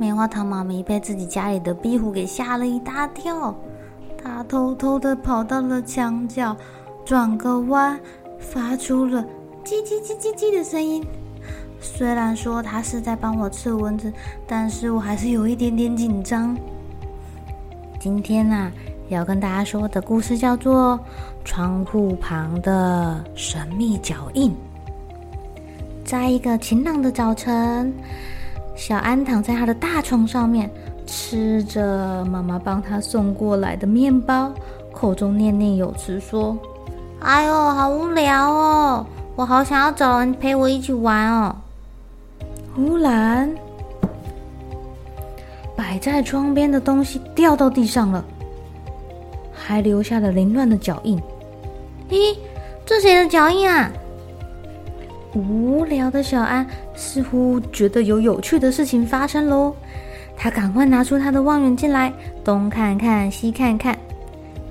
棉花糖妈咪被自己家里的壁虎给吓了一大跳，它偷偷的跑到了墙角，转个弯，发出了叽叽叽叽叽的声音。虽然说它是在帮我吃蚊子，但是我还是有一点点紧张。今天啊，要跟大家说的故事叫做《窗户旁的神秘脚印》。在一个晴朗的早晨。小安躺在他的大床上面，吃着妈妈帮他送过来的面包，口中念念有词说：“哎呦，好无聊哦，我好想要找人陪我一起玩哦。”忽然，摆在窗边的东西掉到地上了，还留下了凌乱的脚印。咦，这谁的脚印啊？无聊的小安似乎觉得有有趣的事情发生喽，他赶快拿出他的望远镜来，东看看西看看。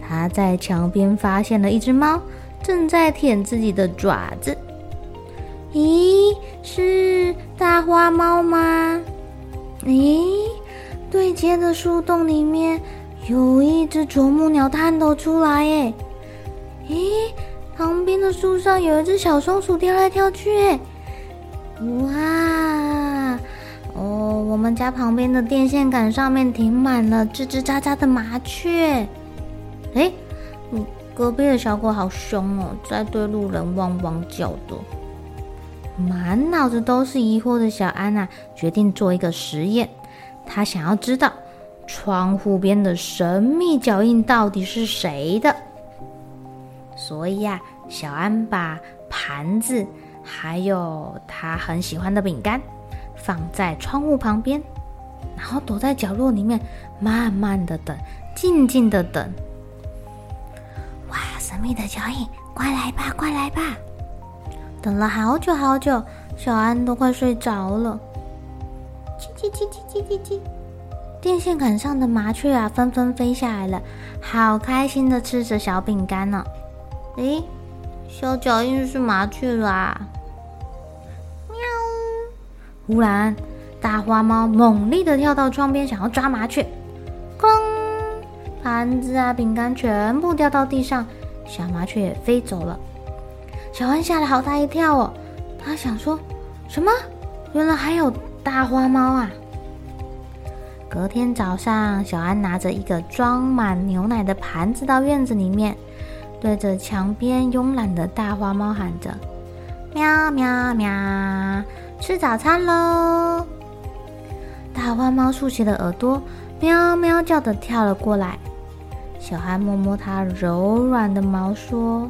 他在墙边发现了一只猫，正在舔自己的爪子。咦，是大花猫吗？咦，对街的树洞里面有一只啄木鸟探头出来耶！咦。旁边的树上有一只小松鼠跳来跳去，哎，哇，哦，我们家旁边的电线杆上面停满了吱吱喳喳的麻雀，哎，隔壁的小狗好凶哦，在对路人汪汪叫的。满脑子都是疑惑的小安啊，决定做一个实验，她想要知道窗户边的神秘脚印到底是谁的。所以呀，小安把盘子还有他很喜欢的饼干放在窗户旁边，然后躲在角落里面，慢慢的等，静静的等。哇，神秘的脚印，快来吧，快来吧！等了好久好久，小安都快睡着了。叽叽叽叽叽叽叽，电线杆上的麻雀啊，纷纷飞下来了，好开心的吃着小饼干呢。诶，小脚印是麻雀啦！喵！忽然，大花猫猛力的跳到窗边，想要抓麻雀。哐！盘子啊，饼干全部掉到地上，小麻雀也飞走了。小安吓了好大一跳哦，他想说什么？原来还有大花猫啊！隔天早上，小安拿着一个装满牛奶的盘子到院子里面。对着墙边慵懒的大花猫喊着：“喵喵喵，吃早餐喽！”大花猫竖起了耳朵，喵喵叫的跳了过来。小孩摸摸它柔软的毛，说：“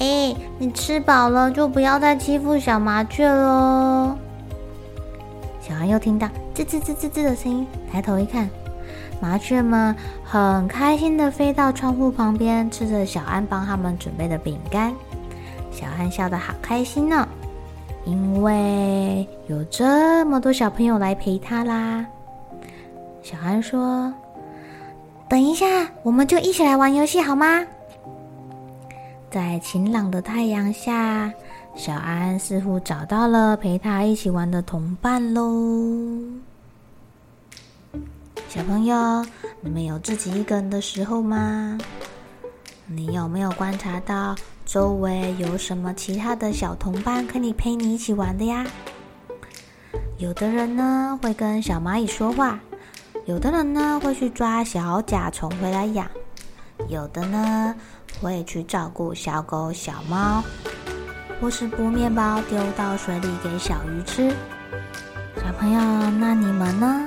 哎，你吃饱了就不要再欺负小麻雀喽。”小孩又听到吱吱吱吱吱的声音，抬头一看。麻雀们很开心地飞到窗户旁边，吃着小安帮他们准备的饼干。小安笑得好开心呢，因为有这么多小朋友来陪他啦。小安说：“等一下，我们就一起来玩游戏好吗？”在晴朗的太阳下，小安似乎找到了陪他一起玩的同伴喽。小朋友，你们有自己一个人的时候吗？你有没有观察到周围有什么其他的小同伴可以陪你一起玩的呀？有的人呢会跟小蚂蚁说话，有的人呢会去抓小甲虫回来养，有的呢会去照顾小狗、小猫，或是剥面包丢到水里给小鱼吃。小朋友，那你们呢？